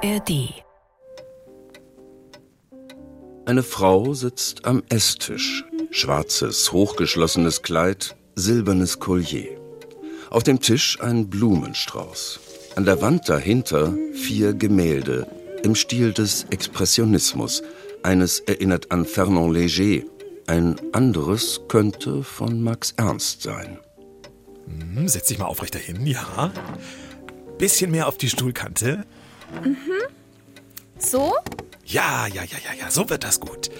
ARD. Eine Frau sitzt am Esstisch. Schwarzes, hochgeschlossenes Kleid, silbernes Collier. Auf dem Tisch ein Blumenstrauß. An der Wand dahinter vier Gemälde im Stil des Expressionismus. Eines erinnert an Fernand Léger, ein anderes könnte von Max Ernst sein. Hm, setz dich mal aufrechter hin, ja. Bisschen mehr auf die Stuhlkante. Mhm. So? Ja, ja, ja, ja, ja, so wird das gut.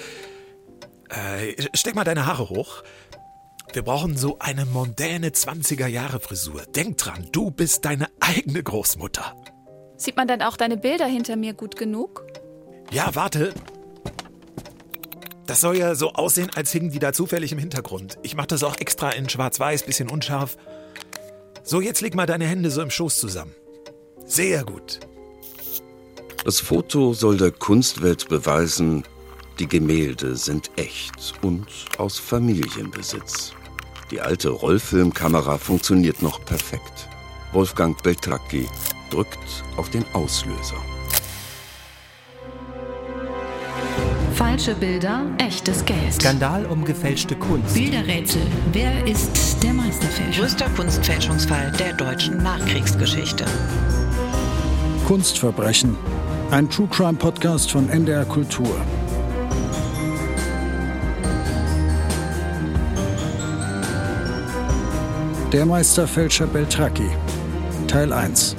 Äh, steck mal deine Haare hoch. Wir brauchen so eine mondäne 20er-Jahre-Frisur. Denk dran, du bist deine eigene Großmutter. Sieht man dann auch deine Bilder hinter mir gut genug? Ja, warte. Das soll ja so aussehen, als hingen die da zufällig im Hintergrund. Ich mach das auch extra in schwarz-weiß, bisschen unscharf. So, jetzt leg mal deine Hände so im Schoß zusammen. Sehr gut. Das Foto soll der Kunstwelt beweisen, die Gemälde sind echt und aus Familienbesitz. Die alte Rollfilmkamera funktioniert noch perfekt. Wolfgang Beltracchi drückt auf den Auslöser. Falsche Bilder, echtes Geld. Skandal um gefälschte Kunst. Bilderrätsel. Wer ist der Meisterfälscher? Größter Kunstfälschungsfall der deutschen Nachkriegsgeschichte. Kunstverbrechen. Ein True Crime Podcast von NDR Kultur. Der Meisterfälscher Beltracchi. Teil 1.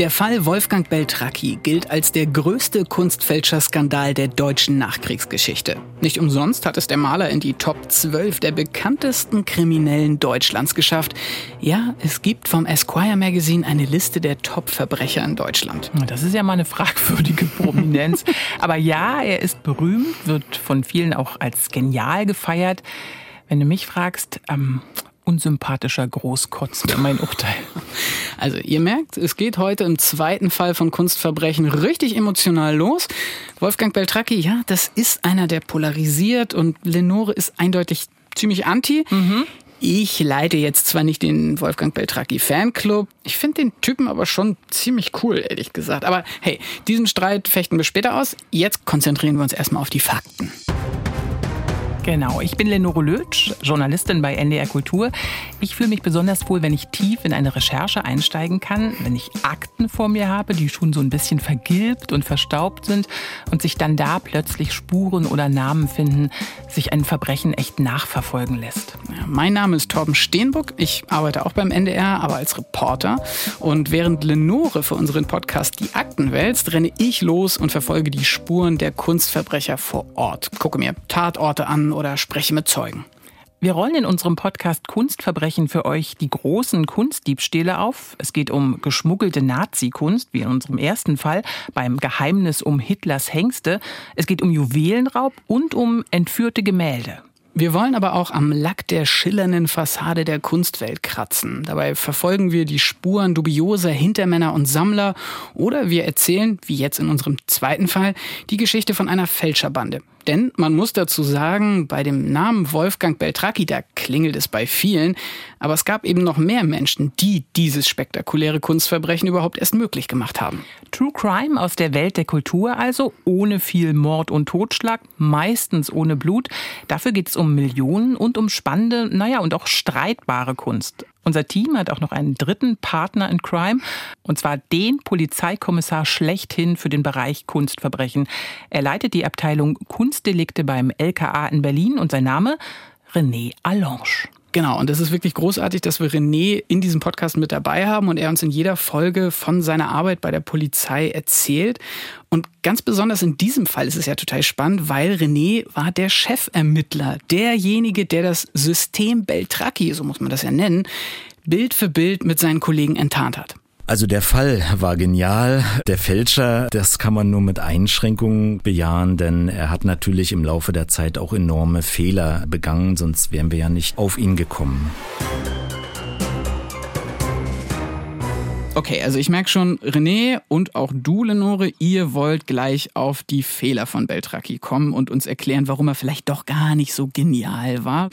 Der Fall Wolfgang Beltracchi gilt als der größte Kunstfälscherskandal der deutschen Nachkriegsgeschichte. Nicht umsonst hat es der Maler in die Top 12 der bekanntesten Kriminellen Deutschlands geschafft. Ja, es gibt vom Esquire Magazine eine Liste der Top-Verbrecher in Deutschland. Das ist ja mal eine fragwürdige Prominenz. Aber ja, er ist berühmt, wird von vielen auch als genial gefeiert. Wenn du mich fragst, ähm, unsympathischer Großkotz wäre mein Urteil. Also ihr merkt, es geht heute im zweiten Fall von Kunstverbrechen richtig emotional los. Wolfgang Beltracchi, ja, das ist einer, der polarisiert und Lenore ist eindeutig ziemlich anti. Mhm. Ich leite jetzt zwar nicht den Wolfgang Beltracchi Fanclub, ich finde den Typen aber schon ziemlich cool, ehrlich gesagt. Aber hey, diesen Streit fechten wir später aus. Jetzt konzentrieren wir uns erstmal auf die Fakten. Genau, ich bin Lenore Lötsch, Journalistin bei NDR Kultur. Ich fühle mich besonders wohl, wenn ich tief in eine Recherche einsteigen kann, wenn ich Akten vor mir habe, die schon so ein bisschen vergilbt und verstaubt sind und sich dann da plötzlich Spuren oder Namen finden, sich ein Verbrechen echt nachverfolgen lässt. Ja, mein Name ist Torben Steenbuck. Ich arbeite auch beim NDR, aber als Reporter. Und während Lenore für unseren Podcast die Akten wälzt, renne ich los und verfolge die Spuren der Kunstverbrecher vor Ort. Gucke mir Tatorte an oder spreche mit Zeugen. Wir rollen in unserem Podcast Kunstverbrechen für euch die großen Kunstdiebstähle auf. Es geht um geschmuggelte Nazi-Kunst, wie in unserem ersten Fall beim Geheimnis um Hitlers Hengste. Es geht um Juwelenraub und um entführte Gemälde. Wir wollen aber auch am Lack der schillernden Fassade der Kunstwelt kratzen. Dabei verfolgen wir die Spuren dubioser Hintermänner und Sammler oder wir erzählen, wie jetzt in unserem zweiten Fall, die Geschichte von einer Fälscherbande. Denn man muss dazu sagen, bei dem Namen Wolfgang Beltracchi, da klingelt es bei vielen. Aber es gab eben noch mehr Menschen, die dieses spektakuläre Kunstverbrechen überhaupt erst möglich gemacht haben. True Crime aus der Welt der Kultur also, ohne viel Mord und Totschlag, meistens ohne Blut. Dafür geht es um Millionen und um spannende, naja, und auch streitbare Kunst. Unser Team hat auch noch einen dritten Partner in Crime, und zwar den Polizeikommissar schlechthin für den Bereich Kunstverbrechen. Er leitet die Abteilung Kunstdelikte beim LKA in Berlin und sein Name René Allange. Genau, und das ist wirklich großartig, dass wir René in diesem Podcast mit dabei haben und er uns in jeder Folge von seiner Arbeit bei der Polizei erzählt. Und ganz besonders in diesem Fall ist es ja total spannend, weil René war der Chefermittler, derjenige, der das System Beltracchi, so muss man das ja nennen, Bild für Bild mit seinen Kollegen enttarnt hat. Also der Fall war genial. Der Fälscher, das kann man nur mit Einschränkungen bejahen, denn er hat natürlich im Laufe der Zeit auch enorme Fehler begangen, sonst wären wir ja nicht auf ihn gekommen. Okay, also ich merke schon, René und auch du, Lenore, ihr wollt gleich auf die Fehler von Beltracchi kommen und uns erklären, warum er vielleicht doch gar nicht so genial war.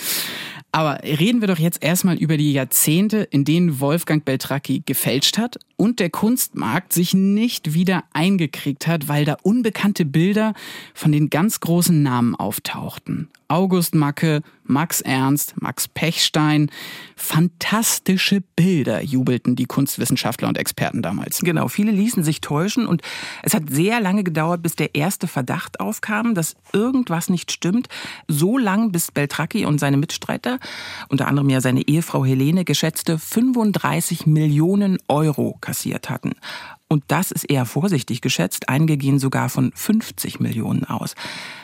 Aber reden wir doch jetzt erstmal über die Jahrzehnte, in denen Wolfgang Beltracchi gefälscht hat und der Kunstmarkt sich nicht wieder eingekriegt hat, weil da unbekannte Bilder von den ganz großen Namen auftauchten. August Macke, Max Ernst, Max Pechstein. Fantastische Bilder jubelten die Kunstwissenschaftler und Experten damals. Genau, viele ließen sich täuschen und es hat sehr lange gedauert, bis der erste Verdacht aufkam, dass irgendwas nicht stimmt. So lang, bis Beltracchi und seine Mitstreiter, unter anderem ja seine Ehefrau Helene, geschätzte 35 Millionen Euro kassiert hatten. Und das ist eher vorsichtig geschätzt. Einige gehen sogar von 50 Millionen aus.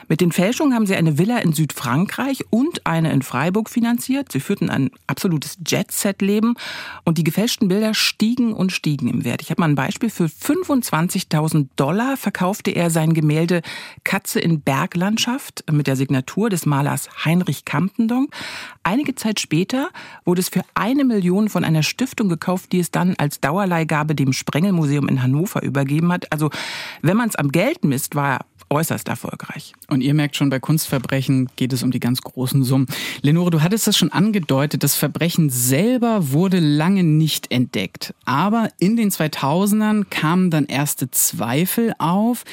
Mit den Fälschungen haben sie eine Villa in Südfrankreich und eine in Freiburg finanziert. Sie führten ein absolutes Jet-Set-Leben und die gefälschten Bilder stiegen und stiegen im Wert. Ich habe mal ein Beispiel. Für 25.000 Dollar verkaufte er sein Gemälde Katze in Berglandschaft mit der Signatur des Malers Heinrich Campendonck. Einige Zeit später wurde es für eine Million von einer Stiftung gekauft, die es dann als Dauerleihgabe dem Sprengelmuseum in Hannover übergeben hat. Also wenn man es am Geld misst, war äußerst erfolgreich. Und ihr merkt schon, bei Kunstverbrechen geht es um die ganz großen Summen. Lenore, du hattest das schon angedeutet, das Verbrechen selber wurde lange nicht entdeckt. Aber in den 2000ern kamen dann erste Zweifel auf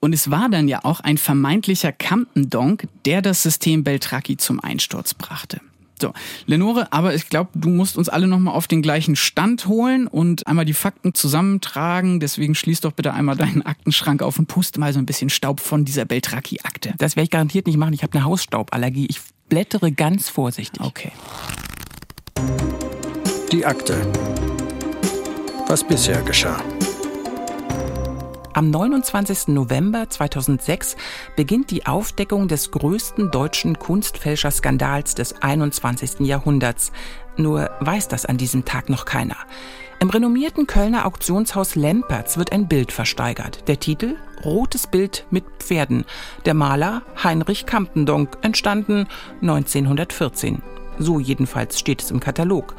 und es war dann ja auch ein vermeintlicher Campendonk, der das System Beltracchi zum Einsturz brachte. So, Lenore, aber ich glaube, du musst uns alle nochmal auf den gleichen Stand holen und einmal die Fakten zusammentragen. Deswegen schließ doch bitte einmal deinen Aktenschrank auf und puste mal so ein bisschen Staub von dieser Beltraki-Akte. Das werde ich garantiert nicht machen. Ich habe eine Hausstauballergie. Ich blättere ganz vorsichtig. Okay. Die Akte. Was bisher geschah. Am 29. November 2006 beginnt die Aufdeckung des größten deutschen Kunstfälscherskandals des 21. Jahrhunderts. Nur weiß das an diesem Tag noch keiner. Im renommierten Kölner Auktionshaus Lempertz wird ein Bild versteigert. Der Titel Rotes Bild mit Pferden. Der Maler Heinrich Campendonck, entstanden 1914. So jedenfalls steht es im Katalog.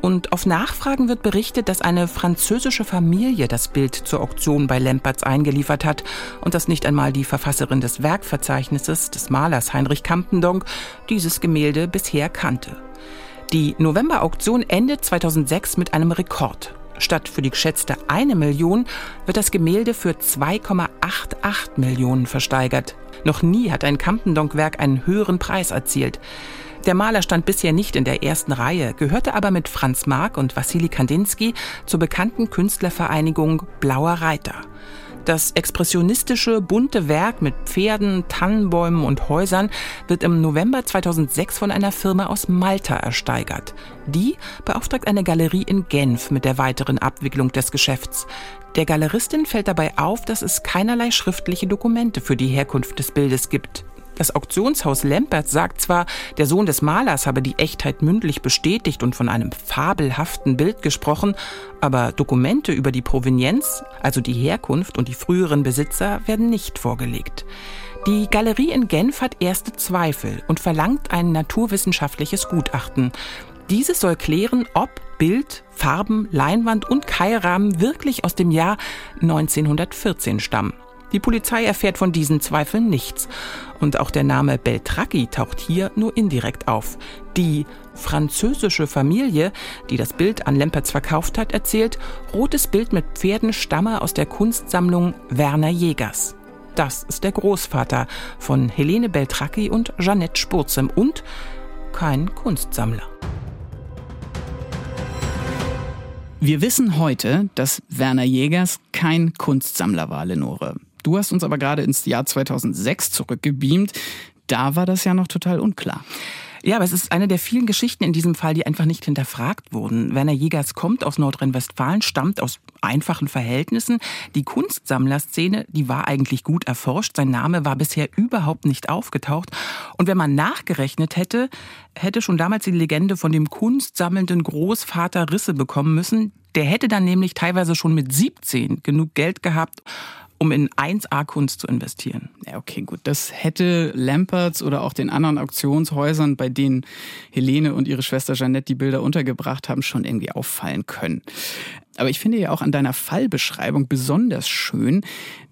Und auf Nachfragen wird berichtet, dass eine französische Familie das Bild zur Auktion bei Lempertz eingeliefert hat und dass nicht einmal die Verfasserin des Werkverzeichnisses des Malers Heinrich Campendonck dieses Gemälde bisher kannte. Die November-Auktion endet 2006 mit einem Rekord. Statt für die geschätzte eine Million wird das Gemälde für 2,88 Millionen versteigert. Noch nie hat ein Campendonck-Werk einen höheren Preis erzielt. Der Maler stand bisher nicht in der ersten Reihe, gehörte aber mit Franz Marc und Wassili Kandinsky zur bekannten Künstlervereinigung Blauer Reiter. Das expressionistische, bunte Werk mit Pferden, Tannenbäumen und Häusern wird im November 2006 von einer Firma aus Malta ersteigert. Die beauftragt eine Galerie in Genf mit der weiteren Abwicklung des Geschäfts. Der Galeristin fällt dabei auf, dass es keinerlei schriftliche Dokumente für die Herkunft des Bildes gibt. Das Auktionshaus Lempert sagt zwar, der Sohn des Malers habe die Echtheit mündlich bestätigt und von einem fabelhaften Bild gesprochen, aber Dokumente über die Provenienz, also die Herkunft und die früheren Besitzer, werden nicht vorgelegt. Die Galerie in Genf hat erste Zweifel und verlangt ein naturwissenschaftliches Gutachten. Dieses soll klären, ob Bild, Farben, Leinwand und Keilrahmen wirklich aus dem Jahr 1914 stammen. Die Polizei erfährt von diesen Zweifeln nichts. Und auch der Name Beltracchi taucht hier nur indirekt auf. Die französische Familie, die das Bild an Lempertz verkauft hat, erzählt, rotes Bild mit Pferden stamme aus der Kunstsammlung Werner Jägers. Das ist der Großvater von Helene Beltracchi und Jeannette Spurzem und kein Kunstsammler. Wir wissen heute, dass Werner Jägers kein Kunstsammler war, Lenore. Du hast uns aber gerade ins Jahr 2006 zurückgebeamt. Da war das ja noch total unklar. Ja, aber es ist eine der vielen Geschichten in diesem Fall, die einfach nicht hinterfragt wurden. Werner Jägers kommt aus Nordrhein-Westfalen, stammt aus einfachen Verhältnissen. Die Kunstsammlerszene, die war eigentlich gut erforscht. Sein Name war bisher überhaupt nicht aufgetaucht. Und wenn man nachgerechnet hätte, hätte schon damals die Legende von dem kunstsammelnden Großvater Risse bekommen müssen. Der hätte dann nämlich teilweise schon mit 17 genug Geld gehabt, um in 1A-Kunst zu investieren. Ja, okay, gut. Das hätte Lamperts oder auch den anderen Auktionshäusern, bei denen Helene und ihre Schwester Jeannette die Bilder untergebracht haben, schon irgendwie auffallen können. Aber ich finde ja auch an deiner Fallbeschreibung besonders schön,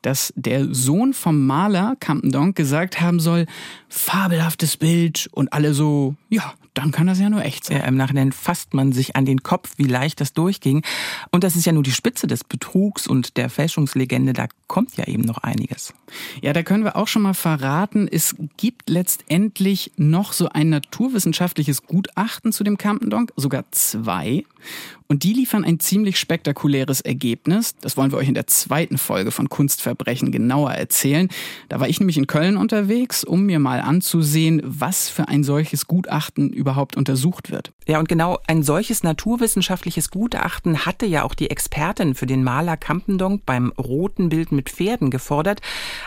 dass der Sohn vom Maler Campendonk gesagt haben soll, fabelhaftes Bild und alle so, ja, dann kann das ja nur echt sein. Ja, Im Nachhinein fasst man sich an den Kopf, wie leicht das durchging. Und das ist ja nur die Spitze des Betrugs und der Fälschungslegende. Da kommt ja eben noch einiges. Ja, da können wir auch schon mal verraten, es gibt letztendlich noch so ein naturwissenschaftliches Gutachten zu dem Campendonk, sogar zwei. Und die liefern ein ziemlich spektakuläres Ergebnis. Das wollen wir euch in der zweiten Folge von Kunstverbrechen genauer erzählen. Da war ich nämlich in Köln unterwegs, um mir mal anzusehen, was für ein solches Gutachten überhaupt untersucht wird. Ja, und genau ein solches naturwissenschaftliches Gutachten hatte ja auch die Expertin für den Maler Campendonk beim roten Bild mit Pferden gefordert.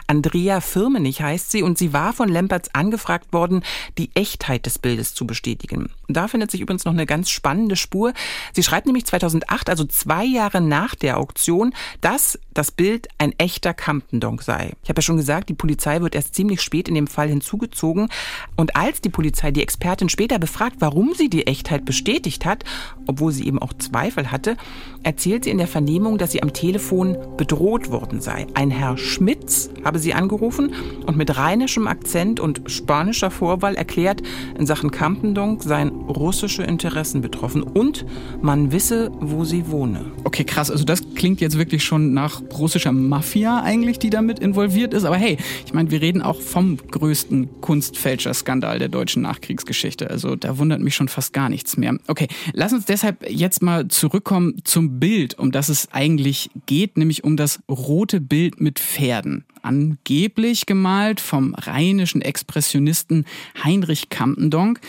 Andrea Firmenich heißt sie und sie war von Lempertz angefragt worden, die Echtheit des Bildes zu bestätigen. Da findet sich übrigens noch eine ganz spannende Spur. Sie schreibt nämlich 2008, also zwei Jahre nach der Auktion, dass das Bild ein echter Campendonk sei. Ich habe ja schon gesagt, die Polizei wird erst ziemlich spät in dem Fall hinzugezogen. Und als die Polizei die Expertin später befragt, warum sie die Echtheit bestätigt hat, obwohl sie eben auch Zweifel hatte, erzählt sie in der Vernehmung, dass sie am Telefon bedroht worden sei. Ein Herr Schmitz habe sie angerufen und mit rheinischem Akzent und spanischer Vorwahl erklärt, in Sachen Campendonk seien russische Interessen betroffen und man wisse, wo sie wohne. Okay, krass. Also das klingt jetzt wirklich schon nach russischer Mafia eigentlich, die damit involviert ist. Aber hey, ich meine, wir reden auch vom größten Kunstfälscherskandal der deutschen Nachkriegsgeschichte. Also da wundert mich schon fast gar nichts mehr. Okay, lass uns deshalb jetzt mal zurückkommen zum Bild, um das es eigentlich geht, nämlich um das rote Bild mit Pferden. Angeblich gemalt vom rheinischen Expressionisten Heinrich Campendonk.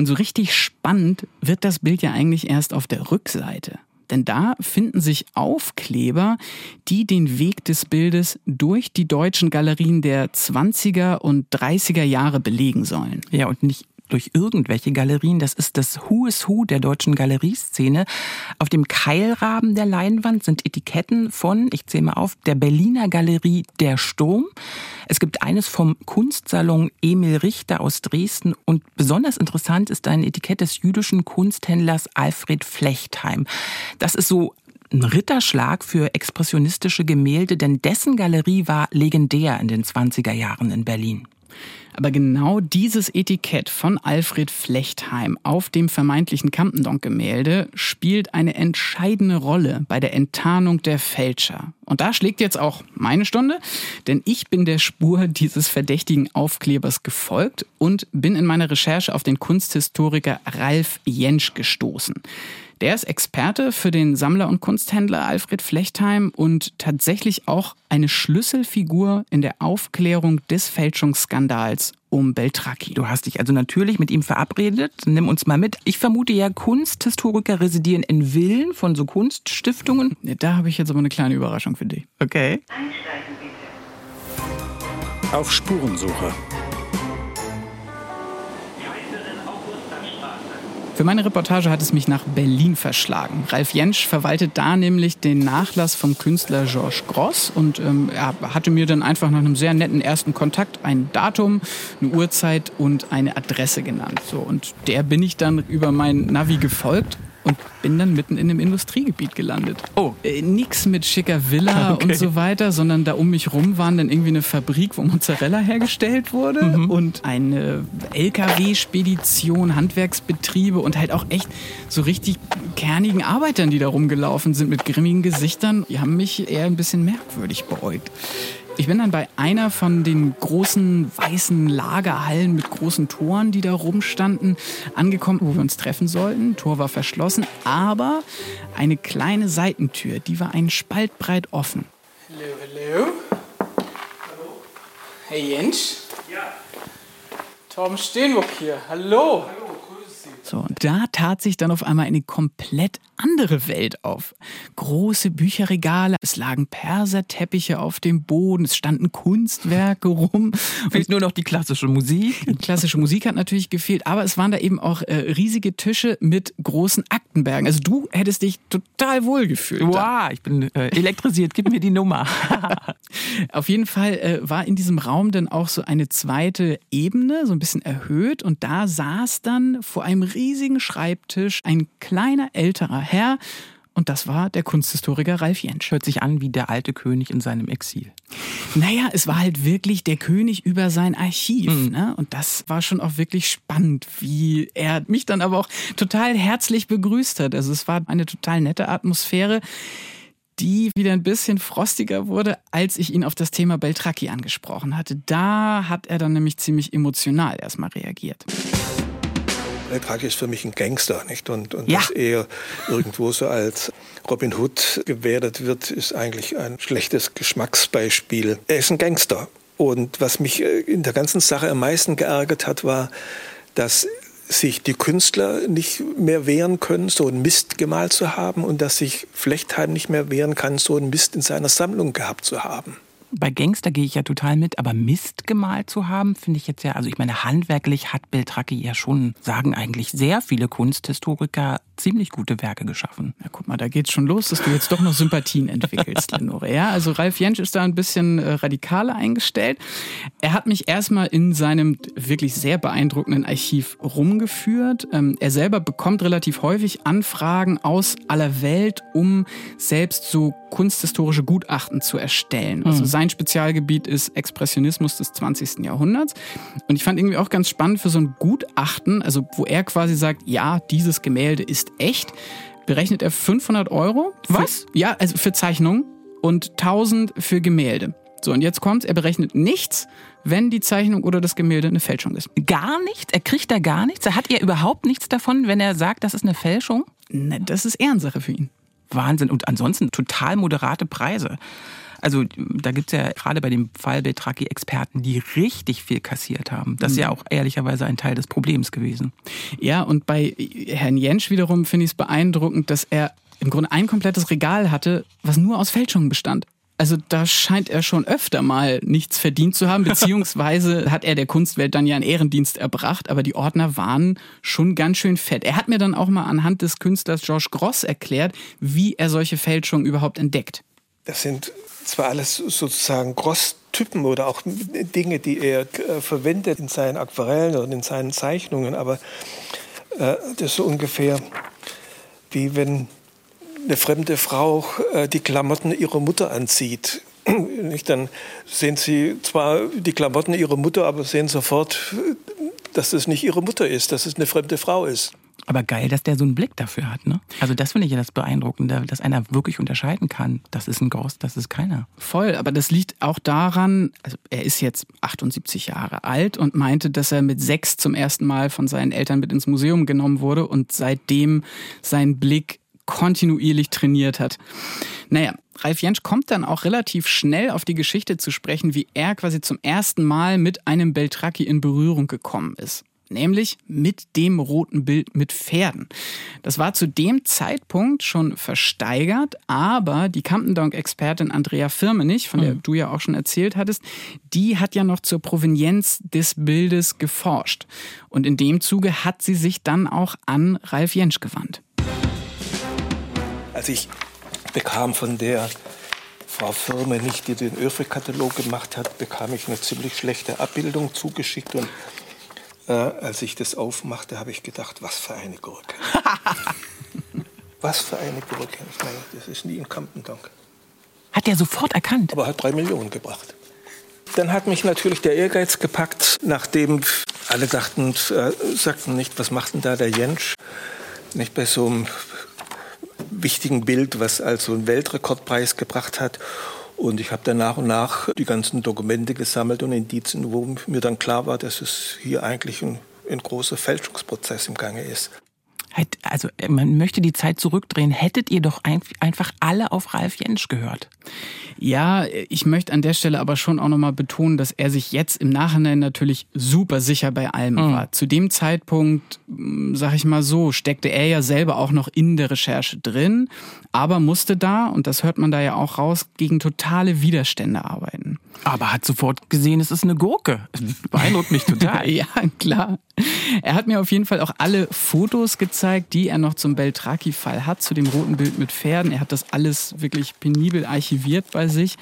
Und so richtig spannend wird das Bild ja eigentlich erst auf der Rückseite. Denn da finden sich Aufkleber, die den Weg des Bildes durch die deutschen Galerien der 20er und 30er Jahre belegen sollen. Ja, und nicht durch irgendwelche Galerien. Das ist das Who is Who der deutschen Galerieszene. Auf dem Keilrahmen der Leinwand sind Etiketten von, ich zähle mal auf, der Berliner Galerie Der Sturm. Es gibt eines vom Kunstsalon Emil Richter aus Dresden und besonders interessant ist ein Etikett des jüdischen Kunsthändlers Alfred Flechtheim. Das ist so ein Ritterschlag für expressionistische Gemälde, denn dessen Galerie war legendär in den 20er Jahren in Berlin. Aber genau dieses Etikett von Alfred Flechtheim auf dem vermeintlichen Campendonk-Gemälde spielt eine entscheidende Rolle bei der Enttarnung der Fälscher. Und da schlägt jetzt auch meine Stunde, denn ich bin der Spur dieses verdächtigen Aufklebers gefolgt und bin in meiner Recherche auf den Kunsthistoriker Ralf Jentsch gestoßen. Der ist Experte für den Sammler und Kunsthändler Alfred Flechtheim und tatsächlich auch eine Schlüsselfigur in der Aufklärung des Fälschungsskandals um Beltraki. Du hast dich also natürlich mit ihm verabredet. Nimm uns mal mit. Ich vermute ja, Kunsthistoriker residieren in Villen von so Kunststiftungen. Da habe ich jetzt aber eine kleine Überraschung für dich. Okay. Einsteigen bitte. Auf Spurensuche. Für meine Reportage hat es mich nach Berlin verschlagen. Ralf Jentsch verwaltet da nämlich den Nachlass vom Künstler Georges Gross und ähm, er hatte mir dann einfach nach einem sehr netten ersten Kontakt ein Datum, eine Uhrzeit und eine Adresse genannt. So, und der bin ich dann über mein Navi gefolgt und bin dann mitten in einem Industriegebiet gelandet. Oh. Äh, nix mit schicker Villa okay. und so weiter, sondern da um mich rum waren dann irgendwie eine Fabrik, wo Mozzarella hergestellt wurde mhm. und eine LKW-Spedition, Handwerksbetriebe und halt auch echt so richtig kernigen Arbeitern, die da rumgelaufen sind mit grimmigen Gesichtern. Die haben mich eher ein bisschen merkwürdig beäugt. Ich bin dann bei einer von den großen weißen Lagerhallen mit großen Toren, die da rumstanden, angekommen, wo wir uns treffen sollten. Tor war verschlossen, aber eine kleine Seitentür, die war einen Spalt breit offen. Hallo, hallo. Hallo. Hey Jens. Ja. Torben Steenbuck hier. Hallo. Hallo. So, und da tat sich dann auf einmal eine komplett andere Welt auf. Große Bücherregale, es lagen Perserteppiche auf dem Boden, es standen Kunstwerke rum. Fehlt nur noch die klassische Musik. Die klassische Musik hat natürlich gefehlt, aber es waren da eben auch äh, riesige Tische mit großen Aktenbergen. Also du hättest dich total wohl gefühlt. Wow, ich bin äh, elektrisiert, gib mir die Nummer. auf jeden Fall äh, war in diesem Raum dann auch so eine zweite Ebene, so ein bisschen erhöht und da saß dann vor einem riesigen Schreibtisch ein kleiner älterer Herr und das war der Kunsthistoriker Ralf Jentsch. Hört sich an wie der alte König in seinem Exil. Naja, es war halt wirklich der König über sein Archiv. Mhm. Ne? Und das war schon auch wirklich spannend, wie er mich dann aber auch total herzlich begrüßt hat. Also es war eine total nette Atmosphäre die wieder ein bisschen frostiger wurde, als ich ihn auf das Thema Beltracchi angesprochen hatte. Da hat er dann nämlich ziemlich emotional erstmal reagiert. Beltracchi ist für mich ein Gangster, nicht? Und, und ja. dass er irgendwo so als Robin Hood gewertet wird, ist eigentlich ein schlechtes Geschmacksbeispiel. Er ist ein Gangster. Und was mich äh, in der ganzen Sache am meisten geärgert hat, war, dass sich die Künstler nicht mehr wehren können, so einen Mist gemalt zu haben und dass sich Flechtheim nicht mehr wehren kann, so einen Mist in seiner Sammlung gehabt zu haben. Bei Gangster gehe ich ja total mit, aber Mist gemalt zu haben, finde ich jetzt ja, also ich meine, handwerklich hat Beltracchi ja schon, sagen eigentlich sehr viele Kunsthistoriker, ziemlich gute Werke geschaffen. Ja, guck mal, da geht's schon los, dass du jetzt doch noch Sympathien entwickelst, Lenore. Ja, also Ralf Jentsch ist da ein bisschen äh, radikaler eingestellt. Er hat mich erstmal in seinem wirklich sehr beeindruckenden Archiv rumgeführt. Ähm, er selber bekommt relativ häufig Anfragen aus aller Welt, um selbst so kunsthistorische Gutachten zu erstellen. Also mhm. sein Spezialgebiet ist Expressionismus des 20. Jahrhunderts. Und ich fand irgendwie auch ganz spannend für so ein Gutachten, also wo er quasi sagt, ja, dieses Gemälde ist echt, berechnet er 500 Euro. Was? Für, ja, also für Zeichnungen und 1000 für Gemälde. So, und jetzt kommt's, er berechnet nichts, wenn die Zeichnung oder das Gemälde eine Fälschung ist. Gar nichts? Er kriegt da gar nichts? Er hat er überhaupt nichts davon, wenn er sagt, das ist eine Fälschung? Ne, das ist Ehrensache für ihn. Wahnsinn. Und ansonsten total moderate Preise. Also da gibt es ja gerade bei dem Fall Beltraki Experten, die richtig viel kassiert haben. Das ist ja mhm. auch ehrlicherweise ein Teil des Problems gewesen. Ja, und bei Herrn Jentsch wiederum finde ich es beeindruckend, dass er im Grunde ein komplettes Regal hatte, was nur aus Fälschungen bestand. Also da scheint er schon öfter mal nichts verdient zu haben, beziehungsweise hat er der Kunstwelt dann ja einen Ehrendienst erbracht, aber die Ordner waren schon ganz schön fett. Er hat mir dann auch mal anhand des Künstlers George Gross erklärt, wie er solche Fälschungen überhaupt entdeckt. Das sind zwar alles sozusagen Gross-Typen oder auch Dinge, die er äh, verwendet in seinen Aquarellen und in seinen Zeichnungen, aber äh, das ist so ungefähr wie wenn eine fremde Frau äh, die Klamotten ihrer Mutter anzieht. Dann sehen sie zwar die Klamotten ihrer Mutter, aber sehen sofort, dass es nicht ihre Mutter ist, dass es eine fremde Frau ist. Aber geil, dass der so einen Blick dafür hat, ne? Also das finde ich ja das Beeindruckende, dass einer wirklich unterscheiden kann. Das ist ein Ghost, das ist keiner. Voll, aber das liegt auch daran, also er ist jetzt 78 Jahre alt und meinte, dass er mit sechs zum ersten Mal von seinen Eltern mit ins Museum genommen wurde und seitdem sein Blick kontinuierlich trainiert hat. Naja, Ralf Jentsch kommt dann auch relativ schnell auf die Geschichte zu sprechen, wie er quasi zum ersten Mal mit einem Beltracchi in Berührung gekommen ist nämlich mit dem roten Bild mit Pferden. Das war zu dem Zeitpunkt schon versteigert, aber die Campendonk-Expertin Andrea Firmenich, von der mhm. du ja auch schon erzählt hattest, die hat ja noch zur Provenienz des Bildes geforscht. Und in dem Zuge hat sie sich dann auch an Ralf Jentsch gewandt. Als ich bekam von der Frau Firmenich, die den Öfre-Katalog gemacht hat, bekam ich eine ziemlich schlechte Abbildung zugeschickt und äh, als ich das aufmachte, habe ich gedacht, was für eine Gurke. was für eine Gurke. Ich meine, das ist nie ein Kampendonk. Hat er sofort erkannt? Aber hat drei Millionen gebracht. Dann hat mich natürlich der Ehrgeiz gepackt, nachdem alle dachten, äh, sagten nicht, was macht denn da der Jentsch? Nicht bei so einem wichtigen Bild, was also einen Weltrekordpreis gebracht hat. Und ich habe dann nach und nach die ganzen Dokumente gesammelt und Indizien, wo mir dann klar war, dass es hier eigentlich ein, ein großer Fälschungsprozess im Gange ist. Also man möchte die Zeit zurückdrehen. Hättet ihr doch einfach alle auf Ralf Jentsch gehört? Ja, ich möchte an der Stelle aber schon auch nochmal betonen, dass er sich jetzt im Nachhinein natürlich super sicher bei allem mhm. war. Zu dem Zeitpunkt, hm, sag ich mal so, steckte er ja selber auch noch in der Recherche drin, aber musste da, und das hört man da ja auch raus, gegen totale Widerstände arbeiten. Aber hat sofort gesehen, es ist eine Gurke. Beeindruckt mich total. ja, klar. Er hat mir auf jeden Fall auch alle Fotos gezeigt, die er noch zum Beltraki-Fall hat, zu dem roten Bild mit Pferden. Er hat das alles wirklich penibel archiviert bei sich.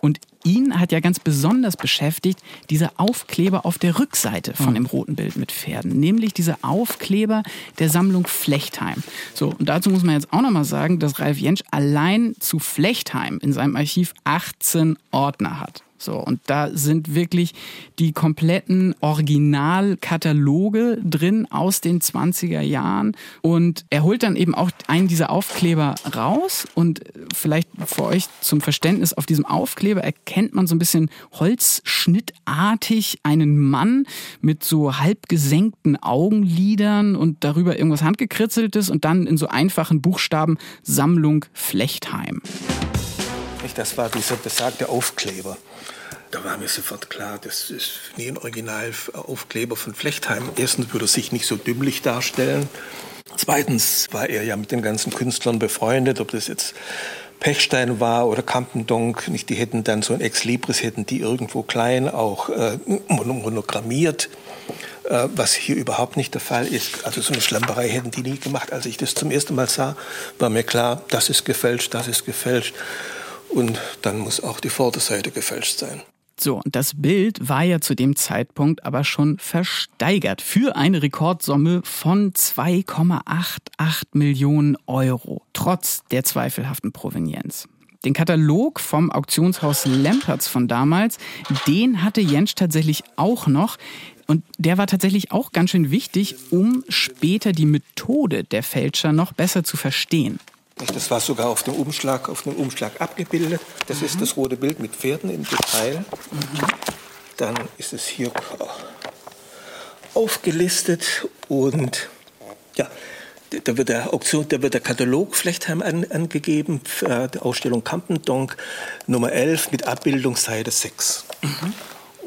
Und ihn hat ja ganz besonders beschäftigt dieser Aufkleber auf der Rückseite von dem roten Bild mit Pferden, nämlich dieser Aufkleber der Sammlung Flechtheim. So, und dazu muss man jetzt auch nochmal sagen, dass Ralf Jentsch allein zu Flechtheim in seinem Archiv 18 Ordner hat. So, und da sind wirklich die kompletten Originalkataloge drin aus den 20er Jahren. Und er holt dann eben auch einen dieser Aufkleber raus. Und vielleicht für euch zum Verständnis, auf diesem Aufkleber erkennt man so ein bisschen holzschnittartig einen Mann mit so halb gesenkten Augenlidern und darüber irgendwas handgekritzeltes und dann in so einfachen Buchstaben Sammlung Flechtheim. Das war dieser besagte Aufkleber. Da war mir sofort klar, das ist nie ein Originalaufkleber von Flechtheim. Erstens würde er sich nicht so dümmlich darstellen. Zweitens war er ja mit den ganzen Künstlern befreundet, ob das jetzt Pechstein war oder Kampendonk, nicht, die hätten dann so ein Ex Libris, hätten die irgendwo klein auch äh, monogrammiert, äh, was hier überhaupt nicht der Fall ist. Also so eine Schlamperei hätten die nie gemacht. Als ich das zum ersten Mal sah, war mir klar, das ist gefälscht, das ist gefälscht. Und dann muss auch die Vorderseite gefälscht sein. So, und das Bild war ja zu dem Zeitpunkt aber schon versteigert für eine Rekordsumme von 2,88 Millionen Euro, trotz der zweifelhaften Provenienz. Den Katalog vom Auktionshaus Lempertz von damals, den hatte Jentsch tatsächlich auch noch. Und der war tatsächlich auch ganz schön wichtig, um später die Methode der Fälscher noch besser zu verstehen. Das war sogar auf dem Umschlag, auf dem Umschlag abgebildet. Das mhm. ist das rote Bild mit Pferden im Detail. Mhm. Dann ist es hier aufgelistet und ja, da wird der Auktion, da wird der Katalog Flechtheim an, angegeben, die Ausstellung Kampendonk Nummer 11 mit Abbildung Seite 6. Mhm.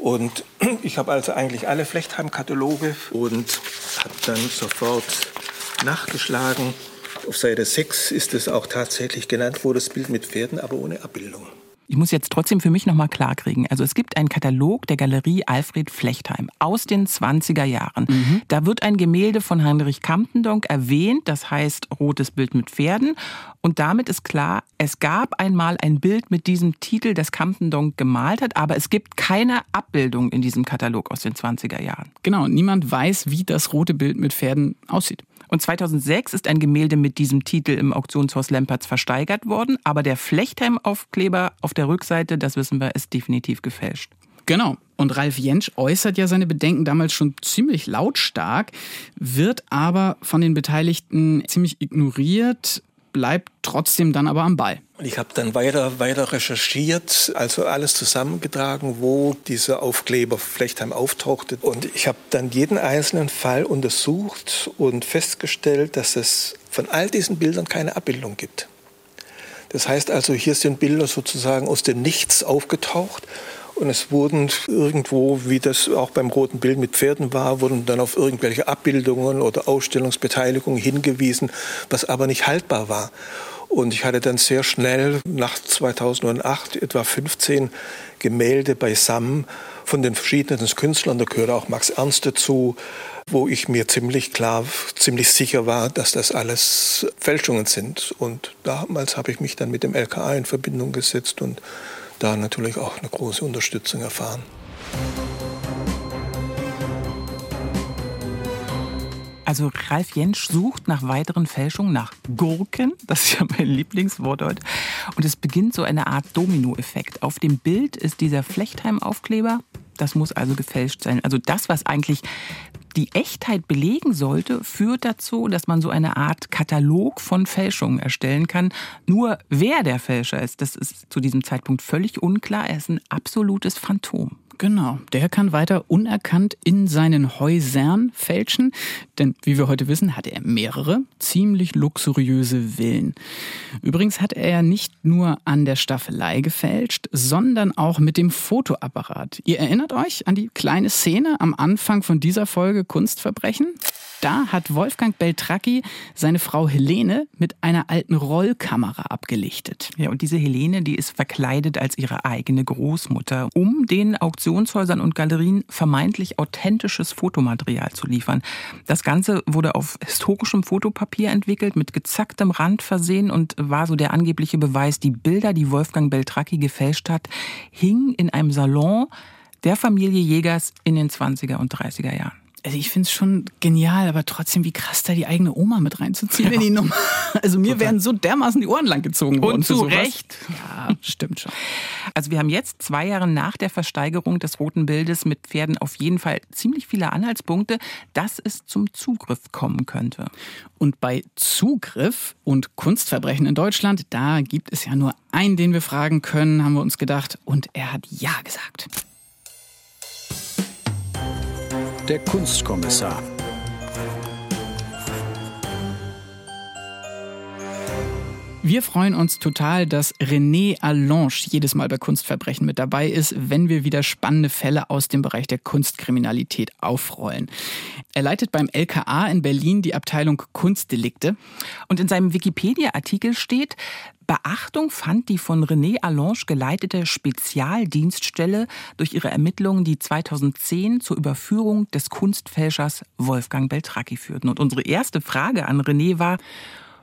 Und ich habe also eigentlich alle Flechtheim-Kataloge und habe dann sofort nachgeschlagen auf Seite 6 ist es auch tatsächlich genannt, wo das Bild mit Pferden, aber ohne Abbildung. Ich muss jetzt trotzdem für mich nochmal klarkriegen. Also es gibt einen Katalog der Galerie Alfred Flechtheim aus den 20er Jahren. Mhm. Da wird ein Gemälde von Heinrich Kampendonk erwähnt, das heißt Rotes Bild mit Pferden. Und damit ist klar, es gab einmal ein Bild mit diesem Titel, das Kampendonk gemalt hat, aber es gibt keine Abbildung in diesem Katalog aus den 20er Jahren. Genau, niemand weiß, wie das rote Bild mit Pferden aussieht. Und 2006 ist ein Gemälde mit diesem Titel im Auktionshaus Lempertz versteigert worden, aber der Flechtheim-Aufkleber auf der Rückseite, das wissen wir, ist definitiv gefälscht. Genau. Und Ralf Jentsch äußert ja seine Bedenken damals schon ziemlich lautstark, wird aber von den Beteiligten ziemlich ignoriert bleibt trotzdem dann aber am Ball. Ich habe dann weiter, weiter recherchiert, also alles zusammengetragen, wo dieser Aufkleber Flechtheim auftauchte. Und ich habe dann jeden einzelnen Fall untersucht und festgestellt, dass es von all diesen Bildern keine Abbildung gibt. Das heißt also, hier sind Bilder sozusagen aus dem Nichts aufgetaucht und es wurden irgendwo, wie das auch beim roten Bild mit Pferden war, wurden dann auf irgendwelche Abbildungen oder Ausstellungsbeteiligungen hingewiesen, was aber nicht haltbar war. Und ich hatte dann sehr schnell nach 2008 etwa 15 Gemälde beisammen von den verschiedenen Künstlern. Da gehört auch Max Ernst dazu, wo ich mir ziemlich klar, ziemlich sicher war, dass das alles Fälschungen sind. Und damals habe ich mich dann mit dem LKA in Verbindung gesetzt und da natürlich auch eine große Unterstützung erfahren. Also Ralf Jentsch sucht nach weiteren Fälschungen, nach Gurken, das ist ja mein Lieblingswort heute. Und es beginnt so eine Art Dominoeffekt. Auf dem Bild ist dieser Flechtheim-Aufkleber, das muss also gefälscht sein. Also das, was eigentlich die Echtheit belegen sollte, führt dazu, dass man so eine Art Katalog von Fälschungen erstellen kann. Nur wer der Fälscher ist, das ist zu diesem Zeitpunkt völlig unklar. Er ist ein absolutes Phantom. Genau, der kann weiter unerkannt in seinen Häusern fälschen, denn wie wir heute wissen, hat er mehrere ziemlich luxuriöse Villen. Übrigens hat er nicht nur an der Staffelei gefälscht, sondern auch mit dem Fotoapparat. Ihr erinnert euch an die kleine Szene am Anfang von dieser Folge Kunstverbrechen? Da hat Wolfgang Beltracchi seine Frau Helene mit einer alten Rollkamera abgelichtet. Ja, und diese Helene, die ist verkleidet als ihre eigene Großmutter, um den Auktionshäusern und Galerien vermeintlich authentisches Fotomaterial zu liefern. Das Ganze wurde auf historischem Fotopapier entwickelt, mit gezacktem Rand versehen und war so der angebliche Beweis, die Bilder, die Wolfgang Beltracchi gefälscht hat, hingen in einem Salon der Familie Jägers in den 20er und 30er Jahren also ich finde es schon genial, aber trotzdem, wie krass da die eigene Oma mit reinzuziehen ja. in die Nummer. Also mir Total. werden so dermaßen die Ohren lang gezogen worden. Und zu Recht. Ja, stimmt schon. Also wir haben jetzt zwei Jahre nach der Versteigerung des roten Bildes mit Pferden auf jeden Fall ziemlich viele Anhaltspunkte, dass es zum Zugriff kommen könnte. Und bei Zugriff und Kunstverbrechen in Deutschland, da gibt es ja nur einen, den wir fragen können, haben wir uns gedacht. Und er hat Ja gesagt der Kunstkommissar. Wir freuen uns total, dass René Allange jedes Mal bei Kunstverbrechen mit dabei ist, wenn wir wieder spannende Fälle aus dem Bereich der Kunstkriminalität aufrollen. Er leitet beim LKA in Berlin die Abteilung Kunstdelikte. Und in seinem Wikipedia-Artikel steht, Beachtung fand die von René Allange geleitete Spezialdienststelle durch ihre Ermittlungen, die 2010 zur Überführung des Kunstfälschers Wolfgang Beltracchi führten. Und unsere erste Frage an René war,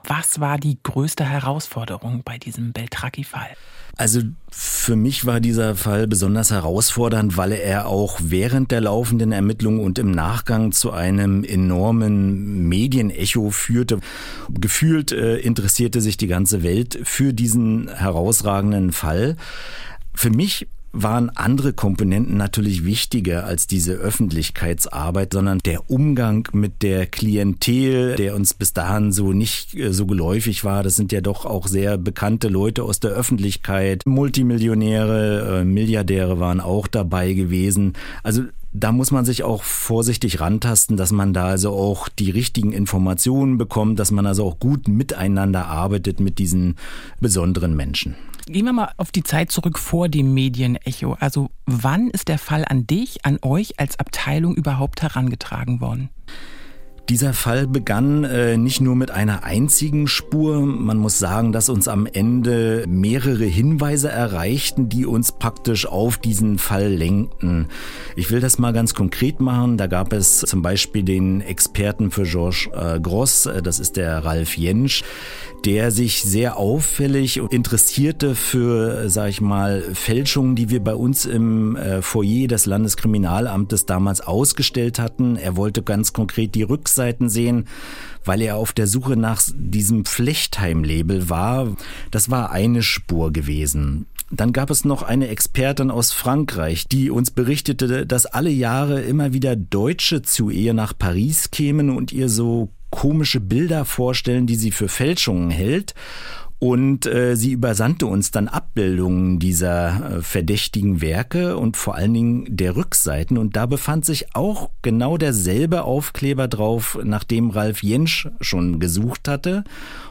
was war die größte Herausforderung bei diesem Beltracchi-Fall? Also für mich war dieser Fall besonders herausfordernd, weil er auch während der laufenden Ermittlungen und im Nachgang zu einem enormen Medienecho führte. Gefühlt äh, interessierte sich die ganze Welt für diesen herausragenden Fall. Für mich waren andere Komponenten natürlich wichtiger als diese Öffentlichkeitsarbeit, sondern der Umgang mit der Klientel, der uns bis dahin so nicht äh, so geläufig war. Das sind ja doch auch sehr bekannte Leute aus der Öffentlichkeit. Multimillionäre, äh, Milliardäre waren auch dabei gewesen. Also da muss man sich auch vorsichtig rantasten, dass man da also auch die richtigen Informationen bekommt, dass man also auch gut miteinander arbeitet mit diesen besonderen Menschen. Gehen wir mal auf die Zeit zurück vor dem Medienecho. Also wann ist der Fall an dich, an euch als Abteilung überhaupt herangetragen worden? Dieser Fall begann äh, nicht nur mit einer einzigen Spur. Man muss sagen, dass uns am Ende mehrere Hinweise erreichten, die uns praktisch auf diesen Fall lenkten. Ich will das mal ganz konkret machen. Da gab es zum Beispiel den Experten für Georges äh, Gross, äh, das ist der Ralf Jentsch, der sich sehr auffällig interessierte für, sag ich mal, Fälschungen, die wir bei uns im äh, Foyer des Landeskriminalamtes damals ausgestellt hatten. Er wollte ganz konkret die Rückseiten sehen, weil er auf der Suche nach diesem Flechtheim-Label war. Das war eine Spur gewesen. Dann gab es noch eine Expertin aus Frankreich, die uns berichtete, dass alle Jahre immer wieder Deutsche zu ihr nach Paris kämen und ihr so komische Bilder vorstellen, die sie für Fälschungen hält. Und äh, sie übersandte uns dann Abbildungen dieser äh, verdächtigen Werke und vor allen Dingen der Rückseiten. Und da befand sich auch genau derselbe Aufkleber drauf, nachdem Ralf Jentsch schon gesucht hatte.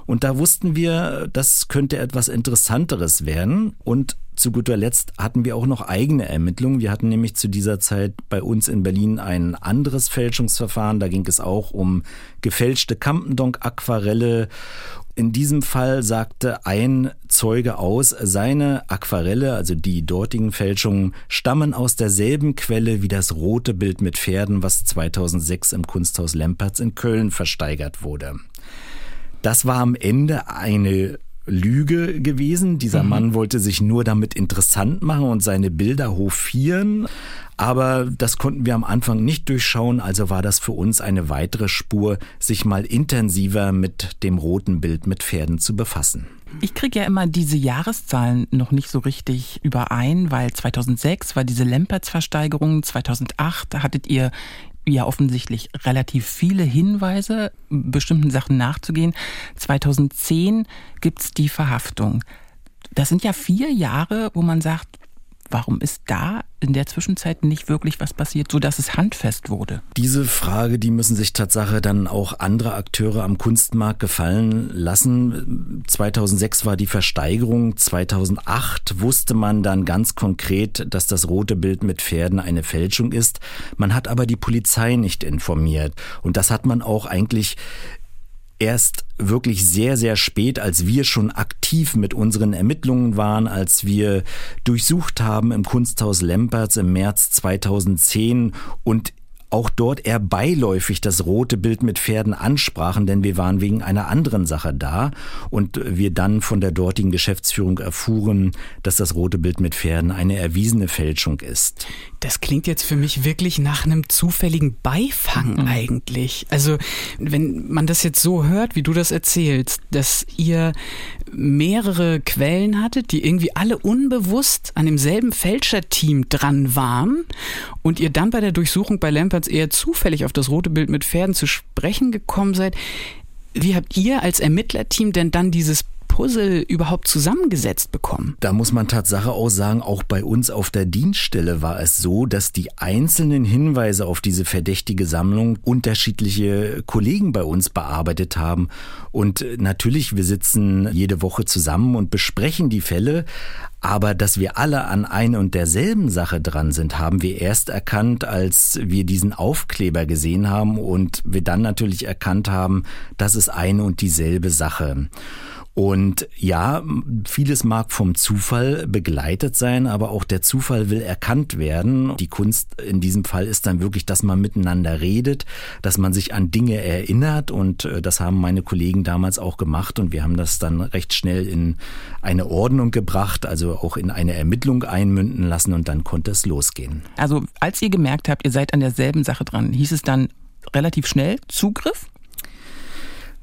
Und da wussten wir, das könnte etwas Interessanteres werden. Und zu guter Letzt hatten wir auch noch eigene Ermittlungen. Wir hatten nämlich zu dieser Zeit bei uns in Berlin ein anderes Fälschungsverfahren. Da ging es auch um gefälschte Campendonk-Aquarelle. In diesem Fall sagte ein Zeuge aus, seine Aquarelle, also die dortigen Fälschungen, stammen aus derselben Quelle wie das rote Bild mit Pferden, was 2006 im Kunsthaus Lempertz in Köln versteigert wurde. Das war am Ende eine Lüge gewesen. Dieser mhm. Mann wollte sich nur damit interessant machen und seine Bilder hofieren. Aber das konnten wir am Anfang nicht durchschauen, also war das für uns eine weitere Spur, sich mal intensiver mit dem roten Bild mit Pferden zu befassen. Ich kriege ja immer diese Jahreszahlen noch nicht so richtig überein, weil 2006 war diese Lempertz-Versteigerung, 2008 hattet ihr ja offensichtlich relativ viele Hinweise, bestimmten Sachen nachzugehen. 2010 gibt's die Verhaftung. Das sind ja vier Jahre, wo man sagt, Warum ist da in der Zwischenzeit nicht wirklich was passiert, sodass es handfest wurde? Diese Frage, die müssen sich Tatsache dann auch andere Akteure am Kunstmarkt gefallen lassen. 2006 war die Versteigerung, 2008 wusste man dann ganz konkret, dass das rote Bild mit Pferden eine Fälschung ist. Man hat aber die Polizei nicht informiert. Und das hat man auch eigentlich erst wirklich sehr, sehr spät, als wir schon aktiv mit unseren Ermittlungen waren, als wir durchsucht haben im Kunsthaus Lempertz im März 2010 und auch dort eher beiläufig das rote Bild mit Pferden ansprachen, denn wir waren wegen einer anderen Sache da und wir dann von der dortigen Geschäftsführung erfuhren, dass das rote Bild mit Pferden eine erwiesene Fälschung ist. Das klingt jetzt für mich wirklich nach einem zufälligen Beifang mhm. eigentlich. Also wenn man das jetzt so hört, wie du das erzählst, dass ihr mehrere Quellen hattet, die irgendwie alle unbewusst an demselben Fälscherteam dran waren und ihr dann bei der Durchsuchung bei Lamperts eher zufällig auf das rote Bild mit Pferden zu sprechen gekommen seid. Wie habt ihr als Ermittlerteam denn dann dieses Puzzle überhaupt zusammengesetzt bekommen? Da muss man Tatsache auch sagen, auch bei uns auf der Dienststelle war es so, dass die einzelnen Hinweise auf diese verdächtige Sammlung unterschiedliche Kollegen bei uns bearbeitet haben. Und natürlich, wir sitzen jede Woche zusammen und besprechen die Fälle, aber dass wir alle an ein und derselben Sache dran sind, haben wir erst erkannt, als wir diesen Aufkleber gesehen haben und wir dann natürlich erkannt haben, das ist eine und dieselbe Sache. Und ja, vieles mag vom Zufall begleitet sein, aber auch der Zufall will erkannt werden. Die Kunst in diesem Fall ist dann wirklich, dass man miteinander redet, dass man sich an Dinge erinnert und äh, das haben meine Kollegen damals auch gemacht und wir haben das dann recht schnell in eine Ordnung gebracht, also auch in eine Ermittlung einmünden lassen und dann konnte es losgehen. Also als ihr gemerkt habt, ihr seid an derselben Sache dran, hieß es dann relativ schnell Zugriff?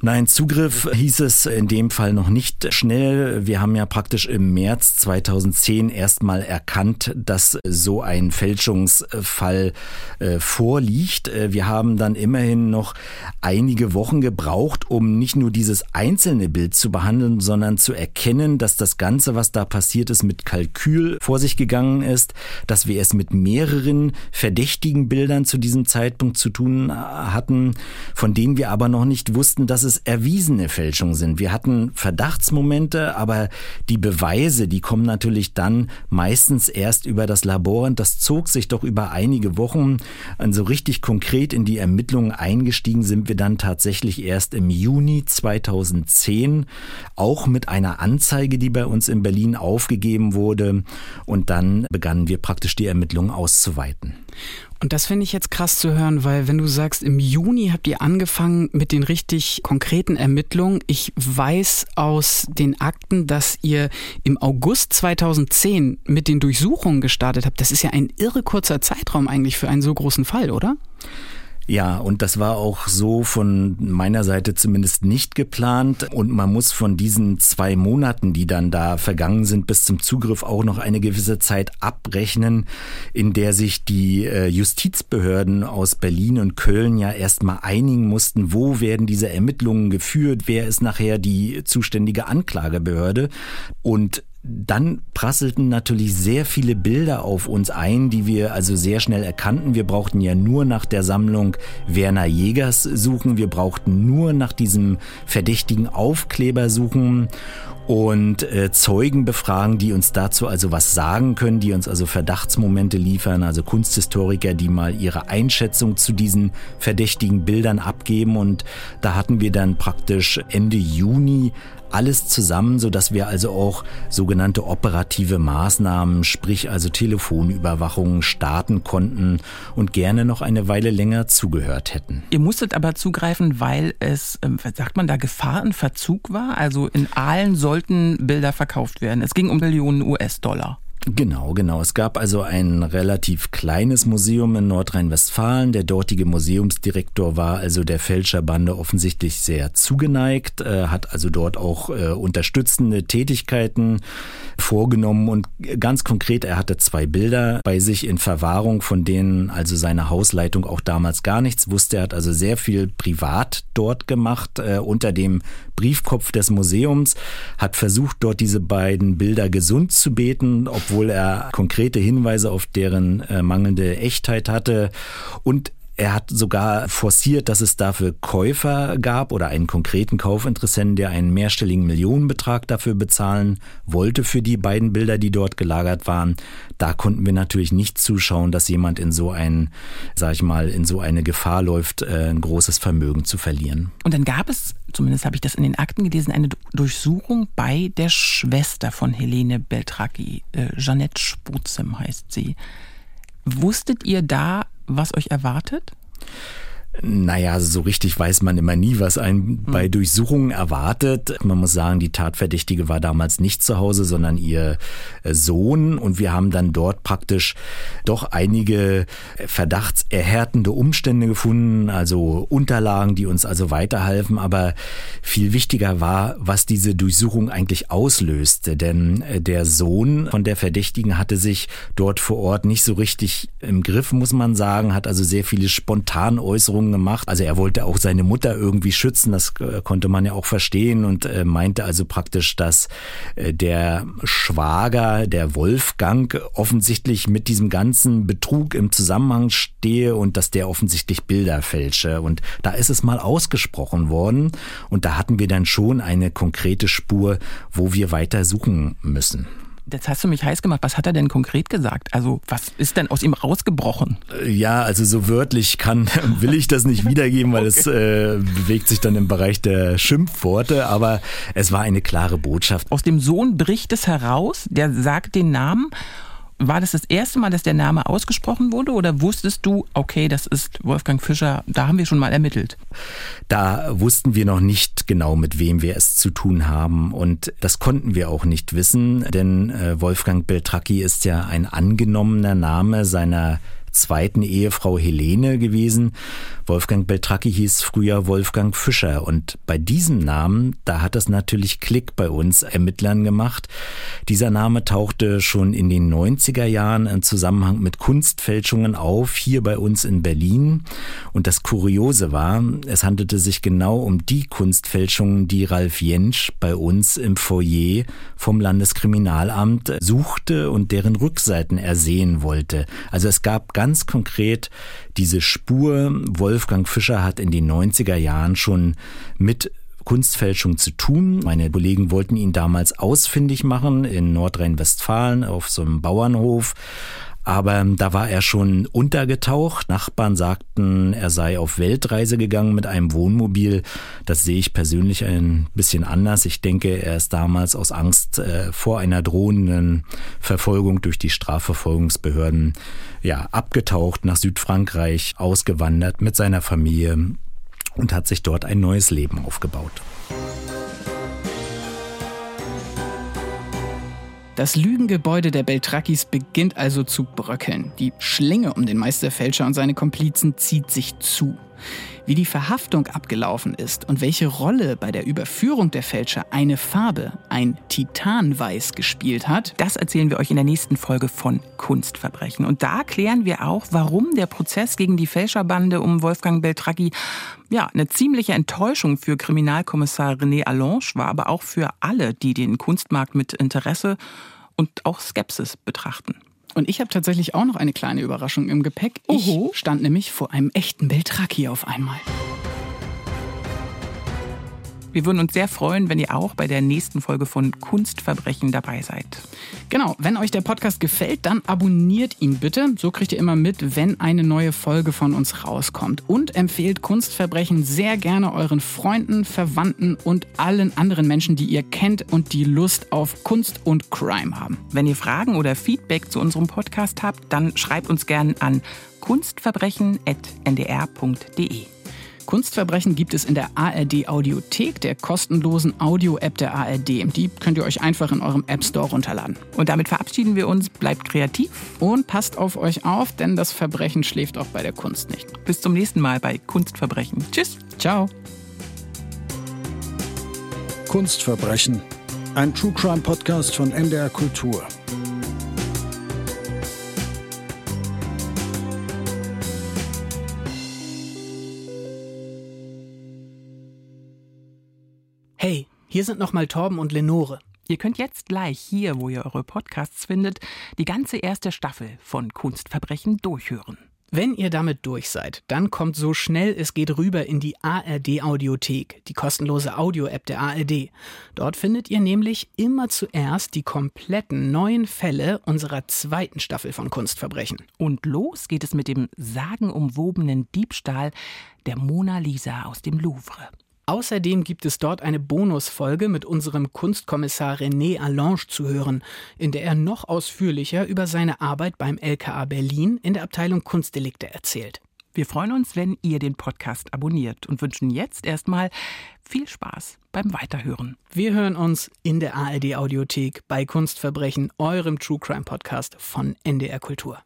Nein, Zugriff hieß es in dem Fall noch nicht schnell. Wir haben ja praktisch im März 2010 erstmal erkannt, dass so ein Fälschungsfall äh, vorliegt. Äh, wir haben dann immerhin noch einige Wochen gebraucht, um nicht nur dieses einzelne Bild zu behandeln, sondern zu erkennen, dass das Ganze, was da passiert ist, mit Kalkül vor sich gegangen ist, dass wir es mit mehreren verdächtigen Bildern zu diesem Zeitpunkt zu tun hatten, von denen wir aber noch nicht wussten, dass es es erwiesene Fälschungen sind. Wir hatten Verdachtsmomente, aber die Beweise, die kommen natürlich dann meistens erst über das Labor und das zog sich doch über einige Wochen. Und so richtig konkret in die Ermittlungen eingestiegen sind wir dann tatsächlich erst im Juni 2010, auch mit einer Anzeige, die bei uns in Berlin aufgegeben wurde. Und dann begannen wir praktisch die Ermittlungen auszuweiten. Und das finde ich jetzt krass zu hören, weil wenn du sagst, im Juni habt ihr angefangen mit den richtig konkreten Ermittlungen. Ich weiß aus den Akten, dass ihr im August 2010 mit den Durchsuchungen gestartet habt. Das ist ja ein irre kurzer Zeitraum eigentlich für einen so großen Fall, oder? Ja, und das war auch so von meiner Seite zumindest nicht geplant. Und man muss von diesen zwei Monaten, die dann da vergangen sind, bis zum Zugriff auch noch eine gewisse Zeit abrechnen, in der sich die äh, Justizbehörden aus Berlin und Köln ja erstmal einigen mussten, wo werden diese Ermittlungen geführt, wer ist nachher die zuständige Anklagebehörde. Und dann prasselten natürlich sehr viele Bilder auf uns ein, die wir also sehr schnell erkannten. Wir brauchten ja nur nach der Sammlung Werner Jägers suchen, wir brauchten nur nach diesem verdächtigen Aufkleber suchen und äh, Zeugen befragen, die uns dazu also was sagen können, die uns also Verdachtsmomente liefern, also Kunsthistoriker, die mal ihre Einschätzung zu diesen verdächtigen Bildern abgeben. Und da hatten wir dann praktisch Ende Juni alles zusammen, so dass wir also auch sogenannte operative Maßnahmen, sprich also Telefonüberwachung starten konnten und gerne noch eine Weile länger zugehört hätten. Ihr musstet aber zugreifen, weil es, ähm, sagt man da, Gefahrenverzug war? Also in Aalen sollten Bilder verkauft werden. Es ging um Millionen US-Dollar. Genau, genau. Es gab also ein relativ kleines Museum in Nordrhein-Westfalen. Der dortige Museumsdirektor war also der Fälscherbande offensichtlich sehr zugeneigt, äh, hat also dort auch äh, unterstützende Tätigkeiten vorgenommen und ganz konkret, er hatte zwei Bilder bei sich in Verwahrung, von denen also seine Hausleitung auch damals gar nichts wusste. Er hat also sehr viel privat dort gemacht äh, unter dem Briefkopf des Museums, hat versucht, dort diese beiden Bilder gesund zu beten, obwohl er konkrete Hinweise auf deren äh, mangelnde Echtheit hatte. Und er hat sogar forciert, dass es dafür Käufer gab oder einen konkreten Kaufinteressenten, der einen mehrstelligen Millionenbetrag dafür bezahlen wollte für die beiden Bilder, die dort gelagert waren. Da konnten wir natürlich nicht zuschauen, dass jemand in so ein, sag ich mal, in so eine Gefahr läuft, äh, ein großes Vermögen zu verlieren. Und dann gab es, zumindest habe ich das in den Akten gelesen, eine Durchsuchung bei der Schwester von Helene Beltracchi, äh, Jeanette Spuzem heißt sie. Wusstet ihr da, was euch erwartet? Naja, so richtig weiß man immer nie, was einen hm. bei Durchsuchungen erwartet. Man muss sagen, die Tatverdächtige war damals nicht zu Hause, sondern ihr äh, Sohn. Und wir haben dann dort praktisch doch einige verdachtserhärtende Umstände gefunden, also Unterlagen, die uns also weiterhalfen. Aber viel wichtiger war, was diese Durchsuchung eigentlich auslöste. Denn äh, der Sohn von der Verdächtigen hatte sich dort vor Ort nicht so richtig im Griff, muss man sagen, hat also sehr viele Spontanäußerungen Äußerungen gemacht. Also er wollte auch seine Mutter irgendwie schützen, das äh, konnte man ja auch verstehen und äh, meinte also praktisch, dass äh, der Schwager, der Wolfgang, offensichtlich mit diesem ganzen Betrug im Zusammenhang stehe und dass der offensichtlich Bilder fälsche. Und da ist es mal ausgesprochen worden und da hatten wir dann schon eine konkrete Spur, wo wir weiter suchen müssen. Jetzt hast du mich heiß gemacht. Was hat er denn konkret gesagt? Also, was ist denn aus ihm rausgebrochen? Ja, also so wörtlich kann, will ich das nicht wiedergeben, weil okay. es äh, bewegt sich dann im Bereich der Schimpfworte, aber es war eine klare Botschaft. Aus dem Sohn bricht es heraus, der sagt den Namen war das das erste Mal, dass der Name ausgesprochen wurde oder wusstest du, okay, das ist Wolfgang Fischer, da haben wir schon mal ermittelt? Da wussten wir noch nicht genau, mit wem wir es zu tun haben und das konnten wir auch nicht wissen, denn äh, Wolfgang Beltracchi ist ja ein angenommener Name seiner zweiten Ehefrau Helene gewesen. Wolfgang Beltracchi hieß früher Wolfgang Fischer und bei diesem Namen, da hat es natürlich Klick bei uns Ermittlern gemacht. Dieser Name tauchte schon in den 90er Jahren im Zusammenhang mit Kunstfälschungen auf, hier bei uns in Berlin. Und das Kuriose war, es handelte sich genau um die Kunstfälschungen, die Ralf Jentsch bei uns im Foyer vom Landeskriminalamt suchte und deren Rückseiten ersehen wollte. Also es gab ganz konkret diese Spur. Wolfgang Fischer hat in den 90er Jahren schon mit Kunstfälschung zu tun. Meine Kollegen wollten ihn damals ausfindig machen in Nordrhein-Westfalen auf so einem Bauernhof. Aber da war er schon untergetaucht. Nachbarn sagten, er sei auf Weltreise gegangen mit einem Wohnmobil. Das sehe ich persönlich ein bisschen anders. Ich denke, er ist damals aus Angst äh, vor einer drohenden Verfolgung durch die Strafverfolgungsbehörden ja, abgetaucht nach Südfrankreich, ausgewandert mit seiner Familie und hat sich dort ein neues Leben aufgebaut. Das Lügengebäude der Beltrakis beginnt also zu bröckeln. Die Schlinge um den Meisterfälscher und seine Komplizen zieht sich zu. Wie die Verhaftung abgelaufen ist und welche Rolle bei der Überführung der Fälscher eine Farbe, ein Titanweiß gespielt hat, das erzählen wir euch in der nächsten Folge von Kunstverbrechen. Und da klären wir auch, warum der Prozess gegen die Fälscherbande um Wolfgang Beltracchi ja, eine ziemliche Enttäuschung für Kriminalkommissar René Allange war, aber auch für alle, die den Kunstmarkt mit Interesse und auch Skepsis betrachten. Und ich habe tatsächlich auch noch eine kleine Überraschung im Gepäck. Oho. Ich stand nämlich vor einem echten Beltraki auf einmal. Wir würden uns sehr freuen, wenn ihr auch bei der nächsten Folge von Kunstverbrechen dabei seid. Genau, wenn euch der Podcast gefällt, dann abonniert ihn bitte. So kriegt ihr immer mit, wenn eine neue Folge von uns rauskommt. Und empfehlt Kunstverbrechen sehr gerne euren Freunden, Verwandten und allen anderen Menschen, die ihr kennt und die Lust auf Kunst und Crime haben. Wenn ihr Fragen oder Feedback zu unserem Podcast habt, dann schreibt uns gerne an kunstverbrechen.ndr.de. Kunstverbrechen gibt es in der ARD Audiothek, der kostenlosen Audio-App der ARD. Die könnt ihr euch einfach in eurem App Store runterladen. Und damit verabschieden wir uns. Bleibt kreativ. Und passt auf euch auf, denn das Verbrechen schläft auch bei der Kunst nicht. Bis zum nächsten Mal bei Kunstverbrechen. Tschüss. Ciao. Kunstverbrechen. Ein True Crime Podcast von NDR Kultur. Hier sind nochmal Torben und Lenore. Ihr könnt jetzt gleich hier, wo ihr eure Podcasts findet, die ganze erste Staffel von Kunstverbrechen durchhören. Wenn ihr damit durch seid, dann kommt so schnell es geht rüber in die ARD Audiothek, die kostenlose Audio-App der ARD. Dort findet ihr nämlich immer zuerst die kompletten neuen Fälle unserer zweiten Staffel von Kunstverbrechen. Und los geht es mit dem sagenumwobenen Diebstahl der Mona Lisa aus dem Louvre. Außerdem gibt es dort eine Bonusfolge mit unserem Kunstkommissar René Allange zu hören, in der er noch ausführlicher über seine Arbeit beim LKA Berlin in der Abteilung Kunstdelikte erzählt. Wir freuen uns, wenn ihr den Podcast abonniert und wünschen jetzt erstmal viel Spaß beim Weiterhören. Wir hören uns in der ARD Audiothek bei Kunstverbrechen, eurem True Crime Podcast von NDR Kultur.